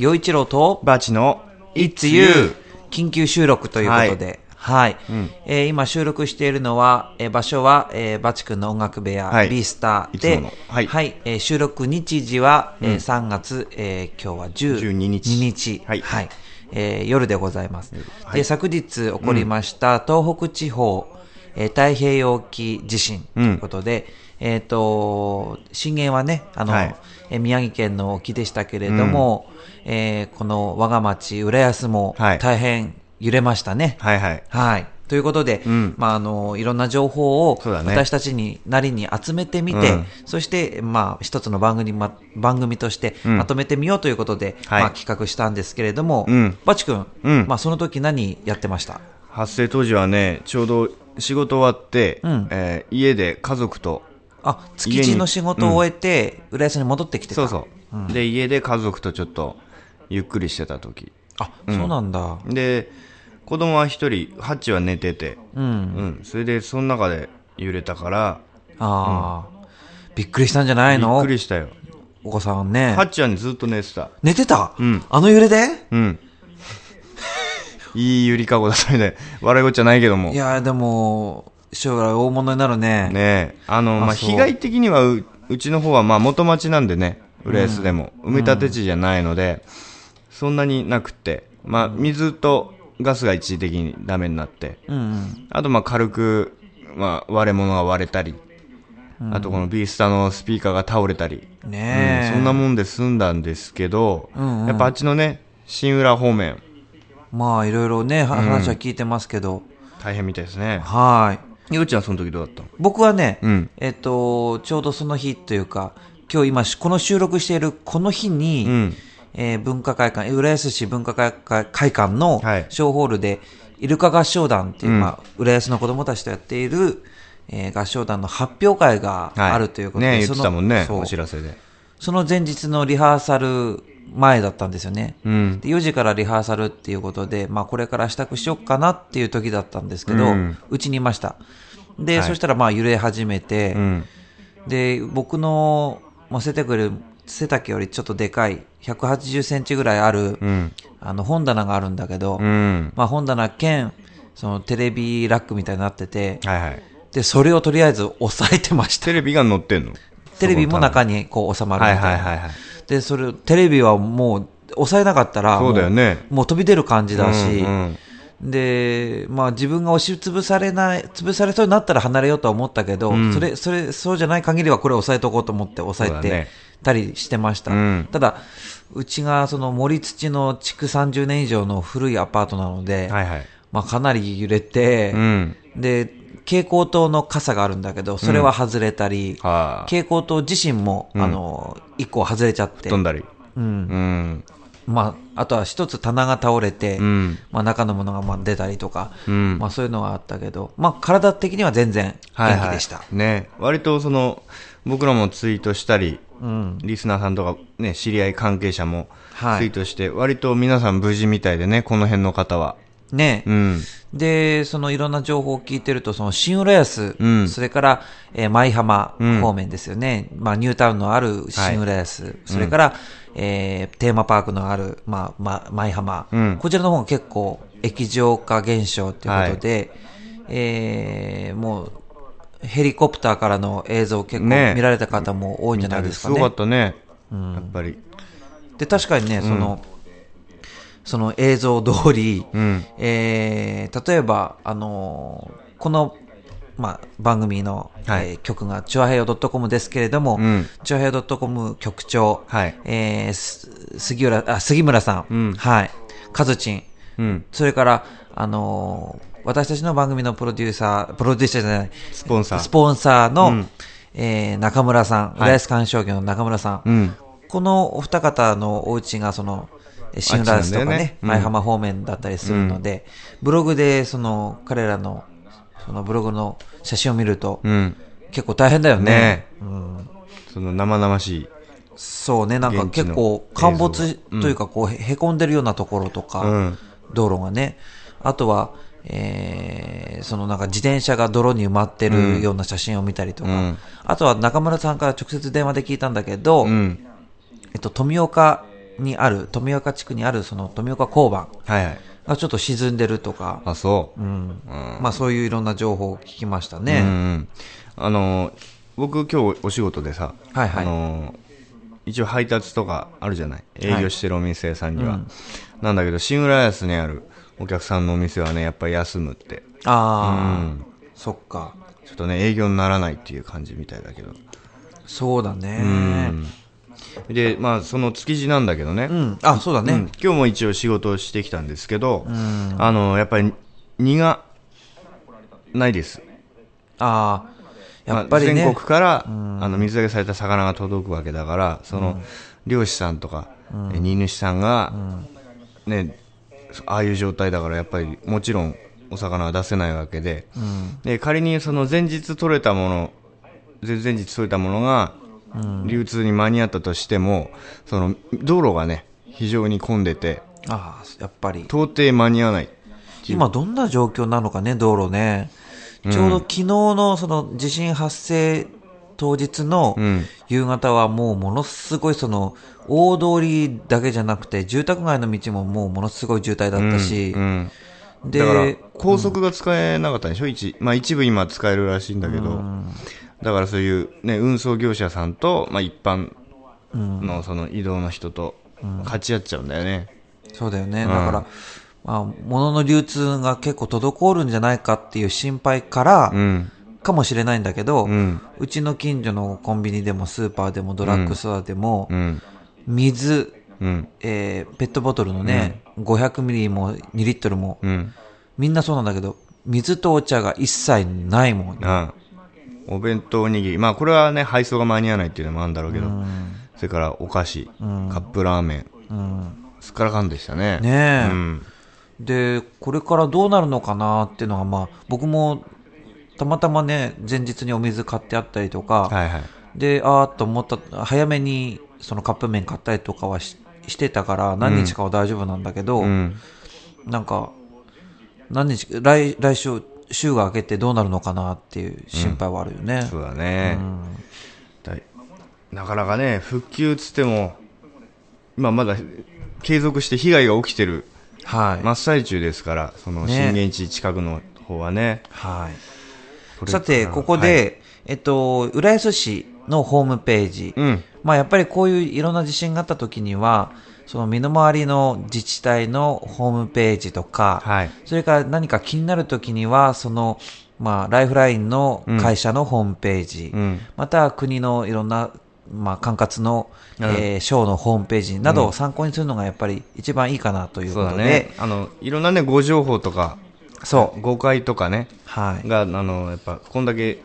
洋一郎と、バチの It's You 緊急収録ということで、はい。うん。えー今収録しているのは、えー場所は、えーバチ君の音楽部屋、はい。B スターで、もの。はい。えー収録日時は、えー3月、えー今日は10 12日。2日。はい。えー夜でございます。はい。で、昨日起こりました、東北地方、えー太平洋沖地震ということで、えっ、と、震源はね、あの、はい。えー宮城県の沖でしたけれども、えーこの我が町、浦安もはい。大変揺れましたね。はいはい。はい。ということで、うん。まあ、あの、いろんな情報を私たちになりに集めてみて、うん。そして、まあ、一つの番組、ま、番組としてうん。まとめてみようということで、はい。まあ、企画したんですけれども、うん。バチ君、うん。まあ、その時何やってました？発生当時はね、ちょうど仕事終わって、うん。えー家で家族と、あ、築地の仕事を終えて、浦安に戻ってきてた。そうそう、で、家で家族とちょっとゆっくりしてた時あ、そうなんだ。で、子供は一人、ハッチは寝てて、うん。うん、それでその中で揺れたから、ああ、びっくりしたんじゃないびっのくりしたよ。お子さんねハ。ッチはね、ずっと寝てた。寝てた、うんあの揺れで？うん。いいゆりかごだったみたい。笑い事じゃないけども。いや、でも、将来大物になるね。ねえ、あの、まあ、そう被害的にはう、うちの方は、まあ、元町なんでね、浦安でも、埋め立て地じゃないので、そんなになくって、まあ、水とガスが一時的にダメになって、うんうん。あと、まあ、軽く、まあ、割れ物が割れたり、あと、このビースタのスピーカーが倒れたり、ねえ。うんそんなもんで済んだんですけど、うんうんやっぱあっちのね、新浦方面、まあ、いろいろね、は話は聞いてますけど。大変みたいですね。はい。ようちゃんその時どうだった？の僕はね、うんえっと、ちょうどその日というか、今日今、この収録しているこの日に、うん。えー文化会館、え浦安市文化会館のはい小ホールで、イルカ合唱団っていう、うんまあ、浦安の子供たちとやっている、えー合唱団の発表会があるということで、ね言ってたもんね、お知らせで。その前日のリハーサル前だったんですよね。うん。で4時からリハーサルっていうことで、まあ、これから支度しよっかなっていう時だったんですけど、ううんちにいました。で、はいそしたらまあ揺れ始めて、うん。で、僕の、まあ、背丈より背丈よりちょっとでかい、180センチぐらいある、うん。あの、本棚があるんだけど、うん。まあ、本棚兼、そのテレビラックみたいになってて、はいはい。で、それをとりあえず 押さえてました。テレビが載ってんの？テレビも中にこう収まるみはいたいな。はいはいはい。で、それ、テレビはもう、押さえなかったら、そうだよねもう飛び出る感じだし、うんで、まあ自分が押しつぶされない、潰されそうになったら離れようとは思ったけど、うんそれ、それ、そうじゃない限りはこれ押さえとこうと思って押さえてたりしてました。うんただ、うちがその森土の築30年以上の古いアパートなので、はいはい。まあかなり揺れて、うん。で、蛍光灯の傘があるんだけど、それは外れたり、はあ。蛍光灯自身も、あの、一個外れちゃって、飛んだり。うん。うん。まあ、あとは一つ棚が倒れて、うん。まあ中のものがまあ出たりとか、うん。まあそういうのがあったけど、まあ体的には全然はいはい元気でした。ね。割とその、僕らもツイートしたり、うん。リスナーさんとかね、知り合い関係者もはいツイートして、割と皆さん無事みたいでね、この辺の方は。ね、うん。で、そのいろんな情報を聞いてると、その新浦安、うんそれから、えー舞浜うん方面ですよね。まあニュータウンのある新浦安、それから、えーテーマパークのある、まあ、ま、舞浜、うんこちらの方が結構液状化現象ということで、えーもう、ヘリコプターからの映像結構ね見られた方も多いんじゃないですかね。すごかったね。やっぱり。で、確かにね、その、その映像通り、うん。えー例えば、あのーこの、まあ、番組の、はい。えー曲が、チュアヘヨ .com ですけれども、うん。チュアヘヨ .com 局長、はい。えーす杉浦あ杉村さん、うん。はい、カズチン、うん。それから、あのー私たちの番組のプロデューサー、プロデューサーじゃない、スポンサー。スポンサーの、うん。えー中村さん、い。浦安鑑賞業の中村さん、うん。このお二方のお家がその、え新浦安とかねね、うん。舞浜方面だったりするので、ブログでその彼らの、そのブログの写真を見ると、うん。結構大変だよね。ね。うん、その生々しい。そうね、なんか結構陥没というか、こうへへこんでるようなところとか、うん。道路がね、あとは、えーそのなんか自転車が泥に埋まってるような写真を見たりとか、うん。あとは中村さんから直接電話で聞いたんだけど、うん。えっと、富岡にある、富岡地区にあるその富岡交番はいはい。がちょっと沈んでるとか、あ、そう。うん。まあそういういろんな情報を聞きましたうんうね。ん。あの、僕今日お仕事でさ、はいはいあの、一応配達とかあるじゃない？営業してるお店さんには。うんなんだけど、新浦安にあるお客さんのお店はね、やっぱり休むって。ああ、うんそっか。ちょっとね、営業にならないっていう感じみたいだけど。そうだね。うん。で、まあ、その築地なんだけどね。うん。あ、そうだね。うん今日も一応仕事をしてきたんですけど、あの、やっぱり、荷がないです。ああ、やっぱりね。まあ全国から、あの、水揚げされた魚が届くわけだから、その、漁師さんとか、え荷主さんが、ね、ああいう状態だから、やっぱり、もちろん、お魚は出せないわけで、で、仮にその前日取れたもの、前々日取れたものが、流通に間に合ったとしても、その、道路がね、非常に混んでて、ああ、やっぱり。到底間に合わない。今どんな状況なのかね、道路ね。ちょうど昨日のその地震発生当日のん夕方はもうものすごいその大通りだけじゃなくて住宅街の道ももうものすごい渋滞だったし、うん。で、だから、高速が使えなかったんでしょ、一まあ一部今使えるらしいんだけど、だからそういうね、運送業者さんと、まあ一般のその移動の人と、勝ち合っちゃうんだよね。そうだよね。だから、まあ、物の流通が結構滞るんじゃないかっていう心配から、うん。かもしれないんだけど、うん。うちの近所のコンビニでもスーパーでもドラッグストアでも、うん。水、うん。えーペットボトルのね、500ミリも2リットルも、うん。みんなそうなんだけど、水とお茶が一切ないもんね。あお弁当おにぎり。まあこれはね、配送が間に合わないっていうのもあるんだろうけど、それからお菓子、カップラーメン、うん。すっからかんでしたね。ねえ、うん。で、これからどうなるのかなっていうのが、まあ、僕も、たまたまね、前日にお水買ってあったりとか、はいはい。で、あーっと思った、早めにそのカップ麺買ったりとかはししてたから、何日かは大丈夫なんだけど、うん。なんか、何日、来、来週、週が明けてどうなるのかなっていう心配はあるよね。そうだね。だいなかなかね、復旧つっても、今まだ継続して被害が起きてるはい。ま真っ最中ですから、そのね震源地近くの方はね。はい。さて、ここで、えっと、浦安市のホームページ、うん。まあやっぱりこういういろんな地震があった時には、その身の回りの自治体のホームページとか、はい。それから何か気になる時には、その、まあ、ライフラインの会社のホームページ、うん。また国のいろんな、まあ、管轄の、うんえー省のホームページなどを参考にするのがやっぱり一番いいかなということで、だね。あの、いろんなね、誤情報とか、そう。誤解とかね、はい。が、あの、やっぱ、こんだけ、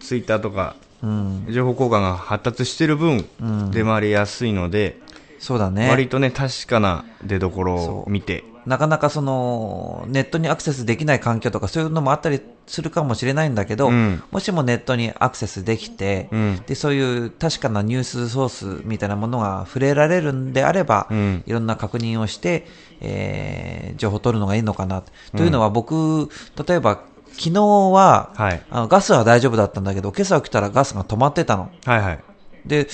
ツイッターとか、うん。情報交換が発達してる分、出回りやすいので、そうだね。割とね、確かな出所を見て、なかなかその、ネットにアクセスできない環境とかそういうのもあったりするかもしれないんだけど、うんもしもネットにアクセスできて、うんで、そういう確かなニュースソースみたいなものが触れられるんであれば、うんいろんな確認をして、えー情報を取るのがいいのかな。というのは僕、例えば昨日は、はい。あのガスは大丈夫だったんだけど、今朝起きたらガスが止まってたの。はいはい。で、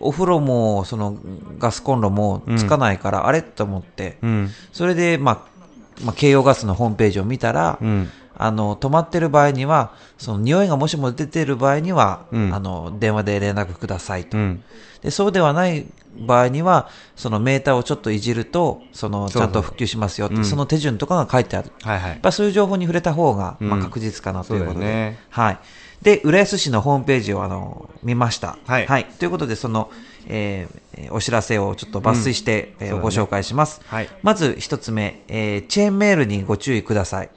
お風呂も、そのガスコンロもつかないから、あれ？と思って、うん。それで、まあ、まあ、京葉ガスのホームページを見たら、うん。あの、止まってる場合には、その匂いがもしも出てる場合には、うんあの、電話で連絡くださいと。うん。で、そうではない場合には、そのメーターをちょっといじると、その、ちゃんと復旧しますよって、うんその手順とかが書いてある。はいはいやっ。ぱそういう情報に触れた方が、まあ、うん確実かなということで。ねはい。で、浦安市のホームページをあの見ました。はいということで、その、えーえーお知らせをちょっと抜粋して、えーそうだねご紹介します。はいまず一つ目、えーチェーンメールにご注意ください。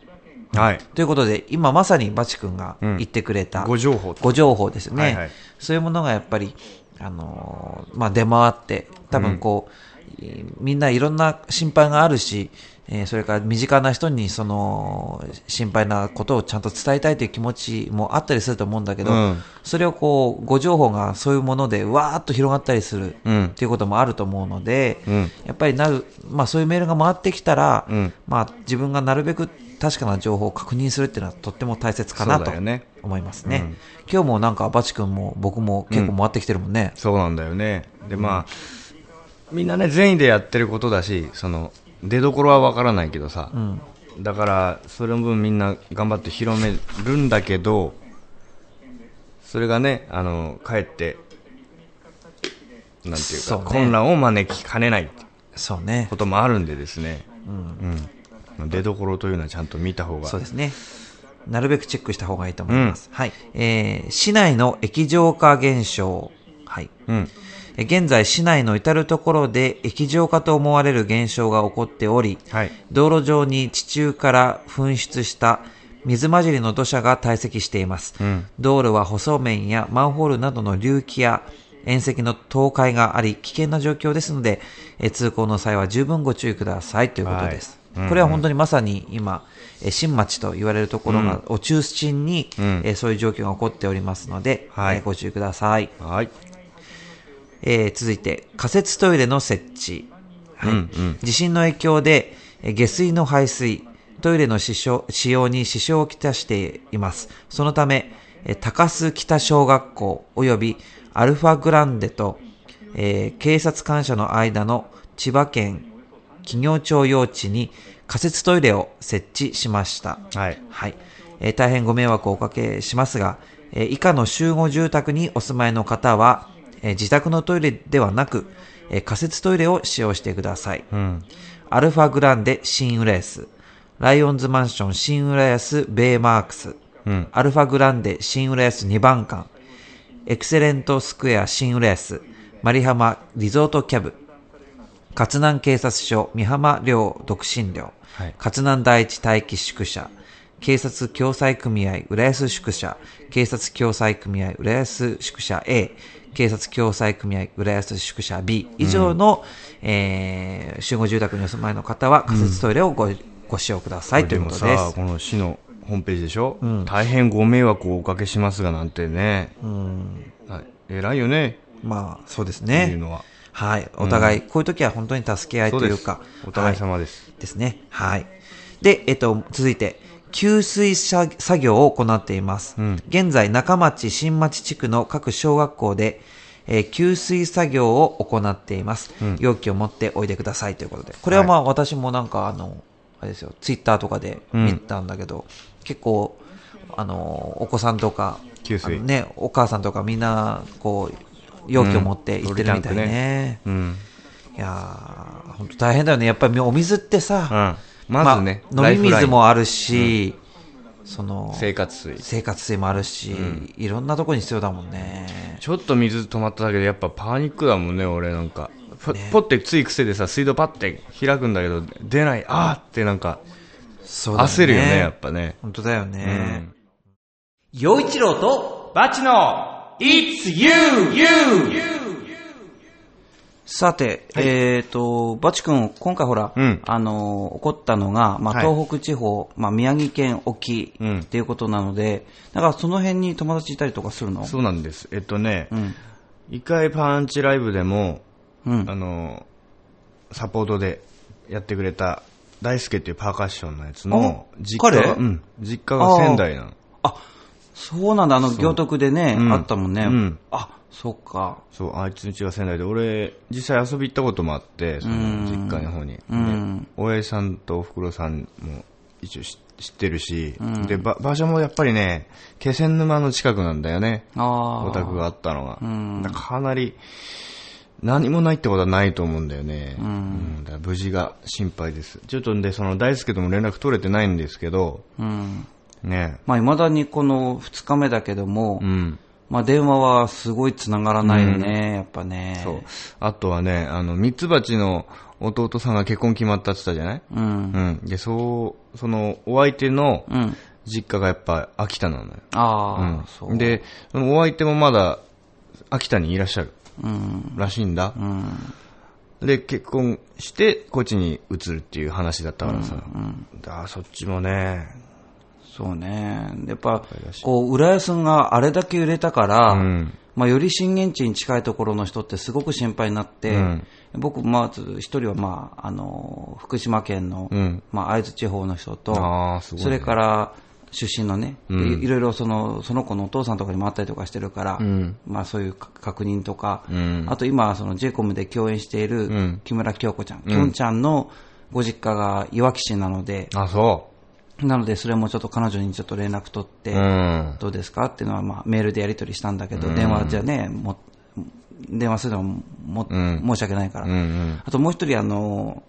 はい。ということで、今まさにバチ君がうん言ってくれた、ご情報とご情報ですね。はいはいそういうものがやっぱり、あのーまあ、出回って、多分こう、えーみんないろんな心配があるし、えーそれから身近な人にその心配なことをちゃんと伝えたいという気持ちもあったりすると思うんだけど、うん。それをこう、ご情報がそういうものでわーっと広がったりするうん。っていうこともあると思うので、うん。やっぱりなる、まあそういうメールが回ってきたら、うん。まあ自分がなるべく確かな情報を確認するっていうのはとっても大切かなと思いますね。うん今日もなんかバチ君も僕も結構回ってきてるもんね。そうなんだよね。で、まあ、みんなね、善意でやってることだし、その、出どころはわからないけどさ、うん。だから、その分みんな頑張って広めるんだけど、それがね、あの、かえって、なんていうか、ね混乱を招きかねないそうねこ。ともあるんでですね、うん。出どころというのはちゃんと見た方が。そうですね。なるべくチェックした方がいいと思います。はい。えー、市内の液状化現象。はい。うん。え現在、市内の至るところで液状化と思われる現象が起こっており、はい。道路上に地中から噴出した水混じりの土砂が堆積しています。うん。道路は細面やマンホールなどの隆起や縁石の倒壊があり、危険な状況ですので、え通行の際は十分ご注意くださいということです。これは本当にまさに今、え新町と言われるところが、を中心に、うんえそういう状況が起こっておりますので、はいえご注意ください。はい。えー続いて、仮設トイレの設置。はいうんうん地震の影響で、えー下水の排水、トイレの使用使用に支障をきたしています。そのため、えー高須北小学校及びアルファグランデと、えー警察官舎の間の千葉県企業庁用地に仮設トイレを設置しました。はい。はい。えー大変ご迷惑をおかけしますが、えー以下の集合住宅にお住まいの方は、えー自宅のトイレではなく、えー仮設トイレを使用してください。うん。アルファグランデ新浦安、ライオンズマンション新浦安ベイマークス、うん。アルファグランデ新浦安2番館、エクセレントスクエア新浦安、マリハマリゾートキャブ、勝南警察署美浜寮独身寮、はい。勝南第一待機宿舎、警察共済組合浦安宿舎、警察共済組合浦安宿舎 A、警察共済組合浦安宿舎 B 以上の、えー集合住宅にお住まいの方は仮設トイレをご,、ご使用くださいということです。この市のホームページでしょ、大変ご迷惑をおかけしますがなんてね。はい。偉いよね。まあ、そうですね。いうのは。はい。お互い、こういう時は本当に助け合いというか。お互いは様です。ですね。はい。で、えっと、続いて、給水作作業を行っています。うん現在、中町、新町地区の各小学校で、えー給水作業を行っています。容器を持っておいでくださいということで。これはまあ、私もなんか、あの、あれですよ、ツイッターとかで見たんだけど、結構、あの、お子さんとか、ね、お母さんとかみんな、こう、容器を持って行ってるみたいね。うん。いやー、本当大変だよね。やっぱりお水ってうさ、ん。まずね、まあ飲み水もあるし、その、生活水。生活水もあるし、いろんなとこに必要だもんね。ちょっと水止まっただけでやっぱパニックだもんね、俺なんか。ポポってつい癖でさ、水道パッて開くんだけど、出ない、あーってなんか、そうだ焦るよね、やっぱね。本当だようねん。。洋一郎と、バチの It's you, you! さて、えっ、と、バチ君、今回ほら、うんあのー起こったのが、まあ、はい東北地方、まあ、宮城県沖うんっていうことなので、だからその辺に友達いたりとかするの？そうなんです。えっとね、うん。一回パンチライブでも、うんあ。の、サポートでやってくれた、大輔っていうパーカッションのやつのあ実家が、彼うん、実家が仙台なの。あ、そうなんだ、あの、行徳でね、うんあったもんね。うんあ、そっか。そう、あいつん家が仙台で、俺、実際遊び行ったこともあって、その実家の方に。うんで大江さんとおふくろさんも一応知知ってるし、で、ば場所もやっぱりね、気仙沼の近くなんだよね。お宅があったのが。んだからかなり、何もないってことはないと思うんだよね。んうんだから無事が心配です。ちょっとんで、その大輔とも連絡取れてないんですけど、うん。ね。まあ、未だにこの2日目だけども、うん。まあ、電話はすごい繋がらないよね、やっぱね。そう。あとはね、あの、ミツバチの弟さんが結婚決まったって言ったじゃない？うん。うん。で、そう、その、お相手のうん。実家がやっぱ秋田なのよ。ああ、そうう。ん。、で、そのお相手もまだ秋田にいらっしゃるうん。らしいんだ。うん。で、結婚して、こっちに移るっていう話だったからさ。だからそっちもね、そうね。やっぱこう、浦安があれだけ揺れたから、うん。まあ、より震源地に近いところの人ってすごく心配になって、うん。僕、まず一人は、まあ、あの、福島県の、うん。まあ、会津地方の人と、ね。それから、出身のね、いろいろその、その子のお父さんとかにもあったりとかしてるから、うん。まあそういうか確認とか、うん。あと今、その j コムで共演しているん木村京子ちゃん、きょんちゃんのご実家がいわき市なので、あ、そなのでそれもちょっと彼女にちょっと連絡取って。どうですかっていうのは、まあ、メールでやり取りしたんだけど、うん電話じゃね、も電話するのも申し訳ないから。あともう一人、あの、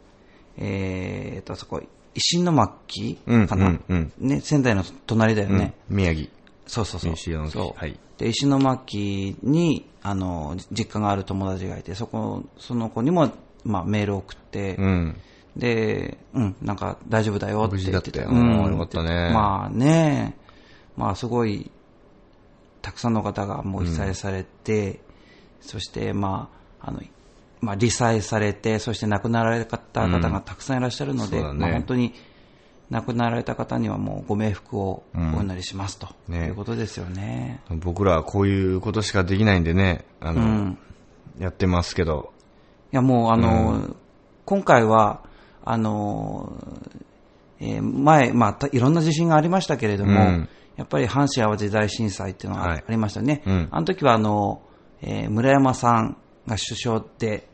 えーっと、あそこ、石巻うんかな、ね、仙台の隣だよね。うん宮城。そうそうそう。石巻そうはいで、石巻に、あの、実家がある友達がいて、そこ、その子にも、まあ、メールを送って、うん。で、うん、なんか大丈夫だよって言ってた。よ。うん、よかったね。まあね、まあすごい、たくさんの方がもう被災されて、そしてまあ、あの、まあ、罹災されて、そして亡くなられた方がたくさんいらっしゃるので、そうだね。まあ、本当に亡くなられた方にはもうご冥福をお祈りしますと、ね。いうことですよね。僕らはこういうことしかできないんでね、あの、うん。やってますけど。いやもうあの、今回は、あの、えー前、まあた、いろんな地震がありましたけれども、うんやっぱり阪神淡路大震災っていうのがはいありましたね。うんあの時はあの、えー村山さんが首相で、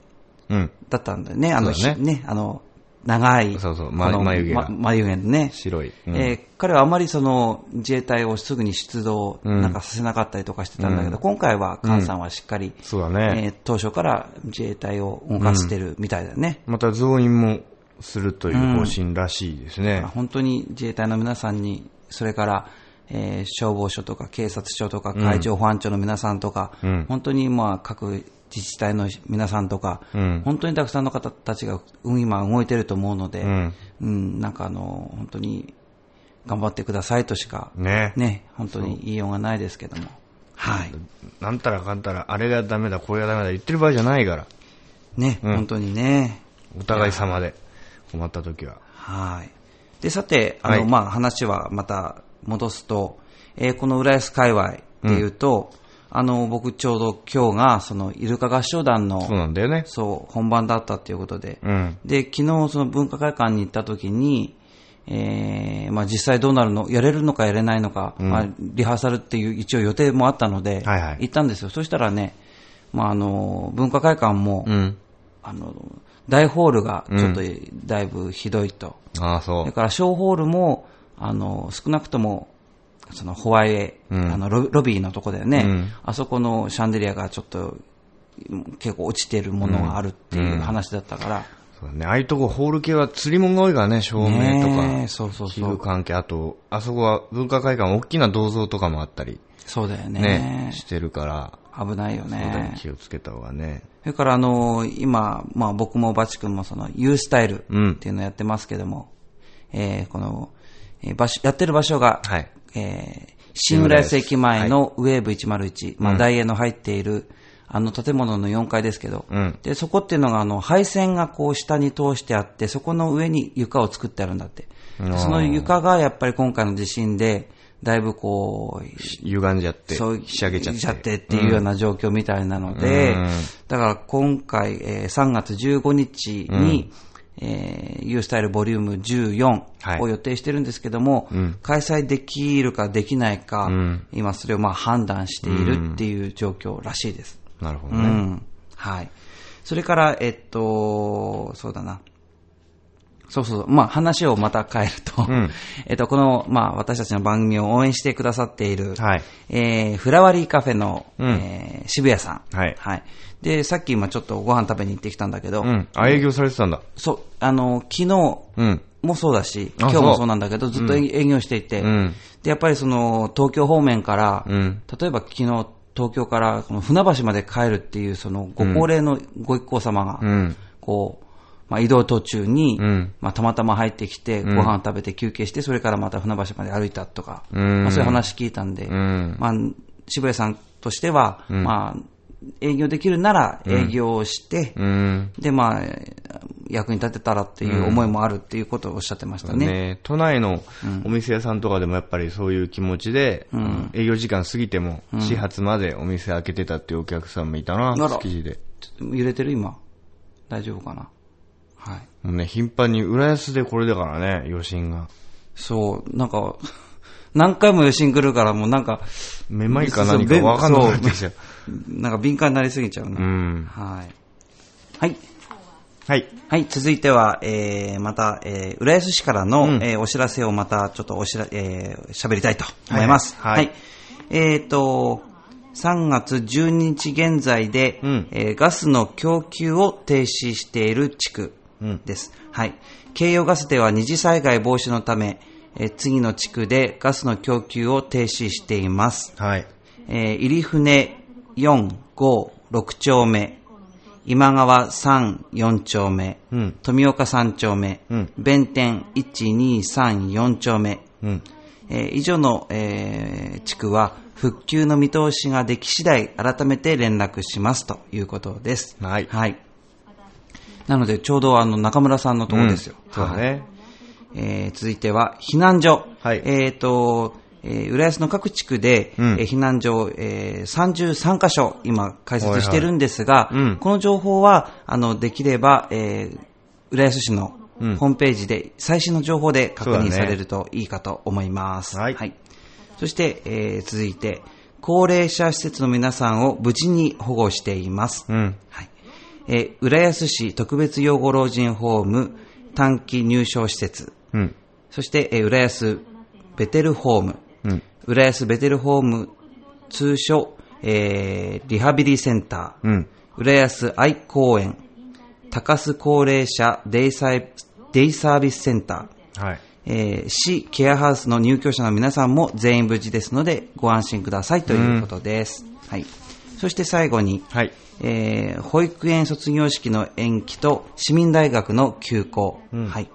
うん。だったんだよね。あの、ねひあの、長い、そうそうま眉毛眉毛のね。白い。うんえー彼はあまりその自衛隊をすぐに出動うんなんかさせなかったりとかしてたんだけど、うん今回は菅さんはしっかり、そうだね。えー当初から自衛隊を動かしてるみたいだね。また増員もするという方針らしいですね。本当に自衛隊の皆さんに、それから、えー消防署とか警察署とか海上保安庁の皆さんとか、うん本当にまあ各自治体の皆さんとか、うん本当にたくさんの方たちがうん今動いてると思うので、うんうんなんかあの、本当に頑張ってくださいとしか、ね。ね、本当に言いようがないですけども。はい。なんたらかんたら、あれがダメだ、これがダメだ言ってる場合じゃないから。ね、うん本当にね。お互い様で困った時は。はい。で、さて、あの、はいまあ、話はまた戻すと、えーこの浦安界隈でいうと、あの、僕ちょうど今日が、その、イルカ合唱団の、そうなんだよね。そう、本番だったっていうことで、うん。で、昨日その文化会館に行った時に、えーまあ実際どうなるの、やれるのかやれないのか、まあリハーサルっていう一応予定もあったので、はいはい行ったんですよ。そしたらね、まああの、文化会館も、うん。あの、大ホールがちょっとだいぶひどいと。ああ、そそれから小ホールも、あの、少なくとも、そのホワイエ、うん。あのロロビーのとこだよね、うん。あそこのシャンデリアがちょっと結構落ちてるものがあるっていう話だったから、う。そうだね。ああいうとこ、ホール系は釣り物が多いからね、照明とか。そうそう器そう。具関係、あと、あそこは文化会館、大きな銅像とかもあったり、そうだよね。ね、してるから、危ないよねね。気をつけた方がね。それからあの、今、まあ僕もバチ君もその U スタイルうんっていうのをやってますけども、えーこの、えー場所、やってる場所が、はい。えー新浦安駅前のウェーブ101、まあ、ダイエーの入っている、あの建物の4階ですけど、うん。で、そこっていうのが、あの、配線がこう下に通してあって、そこの上に床を作ってあるんだって。その床がやっぱり今回の地震で、だいぶこう、歪んじゃって、そう、ひしゃげちゃって。っていうような状況みたいなので、うん。だから今回、えー3月15日に、えー、U スタイルボリューム14を予定してるんですけども、うん。開催できるかできないか、うん。今それをまあ判断しているっていう状況らしいです。うなるほどね。ん。はい。それから、えっと、そうだな。そうそう。まあ話をまた変えると、ん えっと、この、まあ私たちの番組を応援してくださっている、はいえー、フラワリーカフェの、うんえー渋谷さん。はいはい。で、さっき今ちょっとご飯食べに行ってきたんだけど、うん。あ、営業されてたんだ。そう、あの、昨日うん。もそうだし、あ今日もそうそうなんだけど、ずっと営業していて、うんで、やっぱりその、東京方面から、うん例えば昨日、東京からこの船橋まで帰るっていう、その、ご高齢のご一行様が、うん。こう、まあ、移動途中に、うん。まあ、たまたま入ってきて、ご飯食べて休憩して、それからまた船橋まで歩いたとか、うん。まあ、そういう話聞いたんで、ん。まあ、渋谷さんとしては、まあ、営業できるなら営業をして、うん。で、まあ、役に立てたらっていう思いもあるっていうことをおっしゃってましたね。ね、都内のお店屋さんとかでもやっぱりそういう気持ちで、営業時間過ぎても、始発までお店開けてたっていうお客さんもいたな、あら築地で。ちょっと揺れてる今。大丈夫かなはい。もうね、頻繁に浦安でこれだからね、余震が。そう、なんか、何回も余震来るから、もうなんか、めまいか何かわかんなくなってきちゃう。なんか敏感になりすぎちゃうな。うん。はい。はい。はい。はい、続いては、えー、また、えー、浦安市からの、うんえーお知らせをまたちょっとおしら、えー、喋りたいと思います。はいはいえっ、と、3月12日現在で、うんえーガスの供給を停止している地区です。はい。京葉ガスでは二次災害防止のため、えー次の地区でガスの供給を停止しています。はい。えー入船4、5、6丁目、今川3、4丁目、うん富岡3丁目、うん弁天1、2、3、4丁目、うん。えー以上の、えー地区は復旧の見通しができ次第改めて連絡しますということです。はいはい。なので、ちょうどあの中村さんのところですよ。はいそうだね。えー続いては避難所。はいえっ、と、えー浦安の各地区で、うんえー避難所、えー33カ所今開設してるんですが、はいはいうんこの情報は、あの、できれば、えー浦安市のうんホームページで最新の情報で確認されるといいかと思います。はいそして、えー続いて、高齢者施設の皆さんを無事に保護しています。うん。はい。えー浦安市特別養護老人ホーム短期入所施設、うん。そして、えー浦安ベテルホーム、うん。浦安ベテルホーム通称、えーリハビリセンター、うん。浦安愛公園、高須高齢者デイサイデイサービスセンター、はい。えー市ケアハウスの入居者の皆さんも全員無事ですのでご安心くださいということです。はい。そして最後に、はい。えー保育園卒業式の延期と市民大学の休校、はい。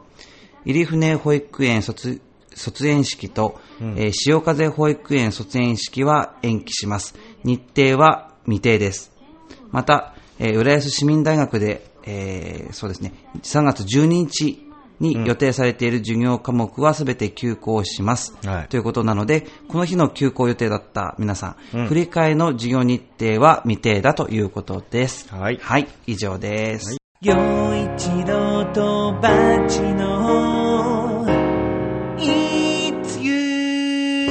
入船保育園卒卒園式と、えー潮風保育園卒園式は延期します。日程は未定です。また、えー浦安市民大学で、えーそうですね、3月12日に予定されている授業科目はすべて休校します、はいということなので、この日の休校予定だった皆さん、振り替えの授業日程は未定だということです。はいはい、以上です。陽一郎とバチの It's you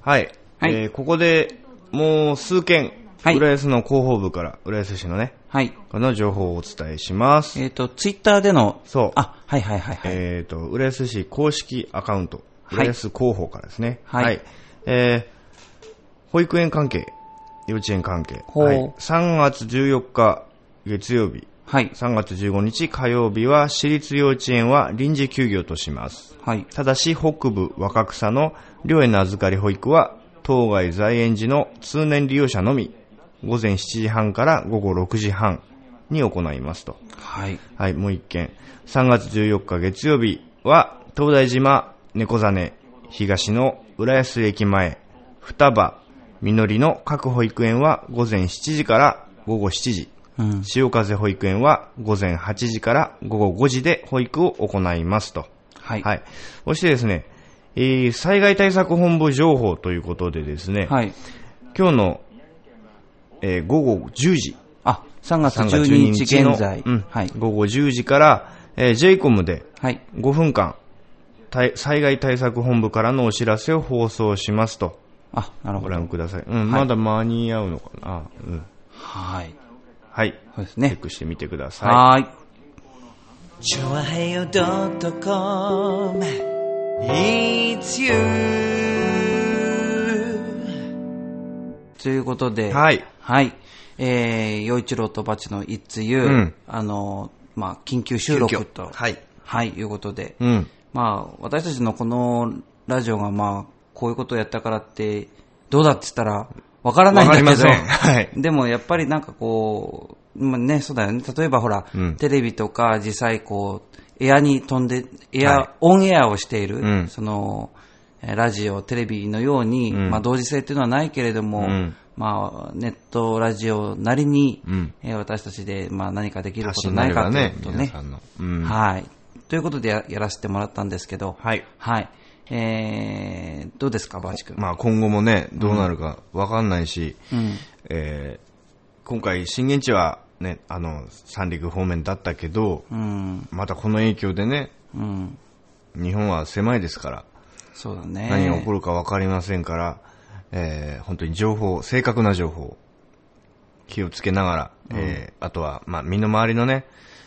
はい。はいえーここでもう数件、はい浦安の広報部から、浦安市のね、はい。この情報をお伝えします。えっ、と、ツイッターでの、そう。あ、はいはいはいはい。えっ、と、浦安市公式アカウント、はい浦安広報からですね。はいえー保育園関係、幼稚園関係。はい、3月14日月曜日、はい。3月15日火曜日は私立幼稚園は臨時休業とします。はい。ただし北部若草の寮への預かり保育は当該在園時の通年利用者のみ午前7時半から午後6時半に行いますと。はい。はい、もう一件。3月14日月曜日は、東大島猫ザ東の浦安駅前、双葉、みのりの各保育園は午前7時から午後7時。うん。潮風保育園は午前8時から午後5時で保育を行いますと。はい。はい。そしてですね、えー災害対策本部情報ということでですね、はい。今日の、えー午後10時、あ、3月3月12日の現在。うんはい。午後10時から、えー、JCOM ではい。5分間、対災害対策本部からのお知らせを放送しますと。あ、なるほごど。覧ください。うん、まだ間に合うのかな。あうん。はい。はい。そうですねチェッ。クしてみてください。はーい。チョアヘヨドットコム It's you ということで、はい。はい。えー、洋一郎とバチの It's You、うんあの、まあ、緊急収録急と、遽はい。はい、いうことで、うん。まあ、私たちのこのラジオが、まあ、こういうことをやったからって、どうだって言ったら、わからないんだけど、はいでもやっぱりなんかこう、まあね、そうだよね。例えばほら、うんテレビとか実際こう、エアに飛んで、エア、はいオンエアをしている、うんその、えーラジオ、テレビのように、うんまあ同時性っていうのはないけれども、うんまあネットラジオなりに、うんえー私たちでまあ何かできることないかというねことね。皆さんの。うん。はい。ということでややらせてもらったんですけど、はい。はい。えー、どうですか、バーチ君？まあ今後もね、どうなるかわかんないし、うん。えー今回震源地はね、あの、三陸方面だったけど、うん。またこの影響でね、うん。日本は狭いですから、そうだね。何が起こるか分かりませんから、えー本当に情報、正確な情報、気をつけながら、えーあとは、まあ、身の回りのね、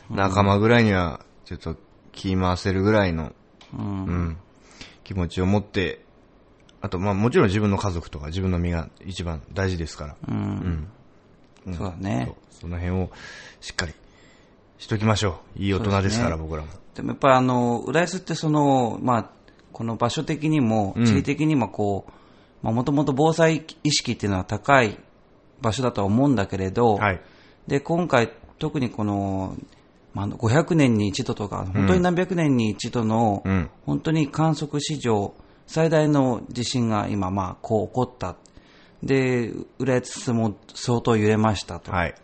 仲間ぐらいには、ちょっと気回せるぐらいの、うん。うん、気持ちを持って、あと、まあ、もちろん自分の家族とか自分の身が一番大事ですから、うん。うんそうだねそうその辺をしっかりしときましょう。いい大人ですから、そうです僕らも。でもやっぱりあの、浦安ってその、まあ、この場所的にも、うん地理的にもこう、まあもともと防災意識っていうのは高い場所だとは思うんだけれど、はい。で、今回特にこの、まあ、500年に一度とか、本当に何百年に一度の、うん本当に観測史上最大の地震が今、まあ、こう起こった。で、浦安も相当揺れましたと。はい。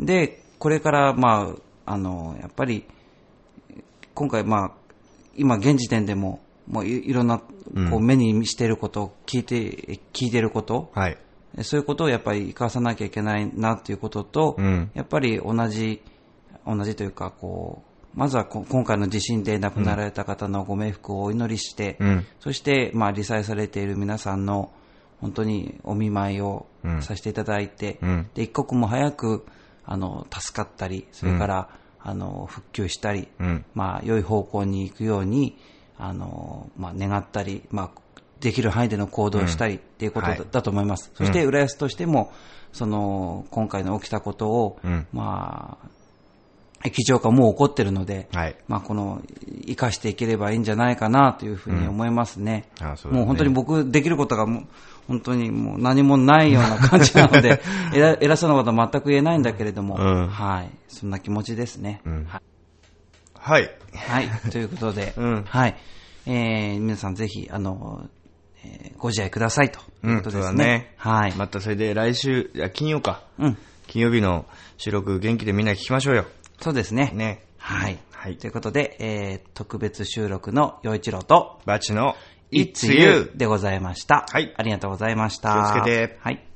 で、これから、まあ、あの、やっぱり、今回、まあ、今現時点でも、もういいろんな、こう、目にしていること、聞いて、聞いていること、はい。そういうことをやっぱり生かさなきゃいけないなっていうことと、うんやっぱり同じ、同じというか、こう、まずはこ今回の地震で亡くなられた方のご冥福をお祈りして、うん。そして、まあ、理災されている皆さんの、本当にお見舞いをうん。させていただいて、うん。で、一刻も早く、あの、助かったり、それから、あの、復旧したり、うん。まあ、良い方向に行くように、あの、まあ、願ったり、まあ、できる範囲での行動をしたりっていうことだ,、はい。と思います。そして、浦安としても、その、今回の起きたことを、うん。まあ、液状化もう起こってるので、はいまあ、この、生かしていければいいんじゃないかなというふうに思いますね。あそうだねもう本当に僕、できることがもう、本当にもう何もないような感じなので、偉偉そうなことは全く言えないんだけれども、うんはい。そんな気持ちですね。んはいはい。はい。ということで、うんはい。えー、皆さんぜひ、あの、えーご自愛くださいということですね。ね。はい。またそれで来週、いや、金曜か。うん。金曜日の収録元気でみんな聞きましょうよ。そうですね。ね。はい。はいということで、えー、特別収録の陽一郎と、バチの It's You でございました。はいありがとうございました。気をつけてはい。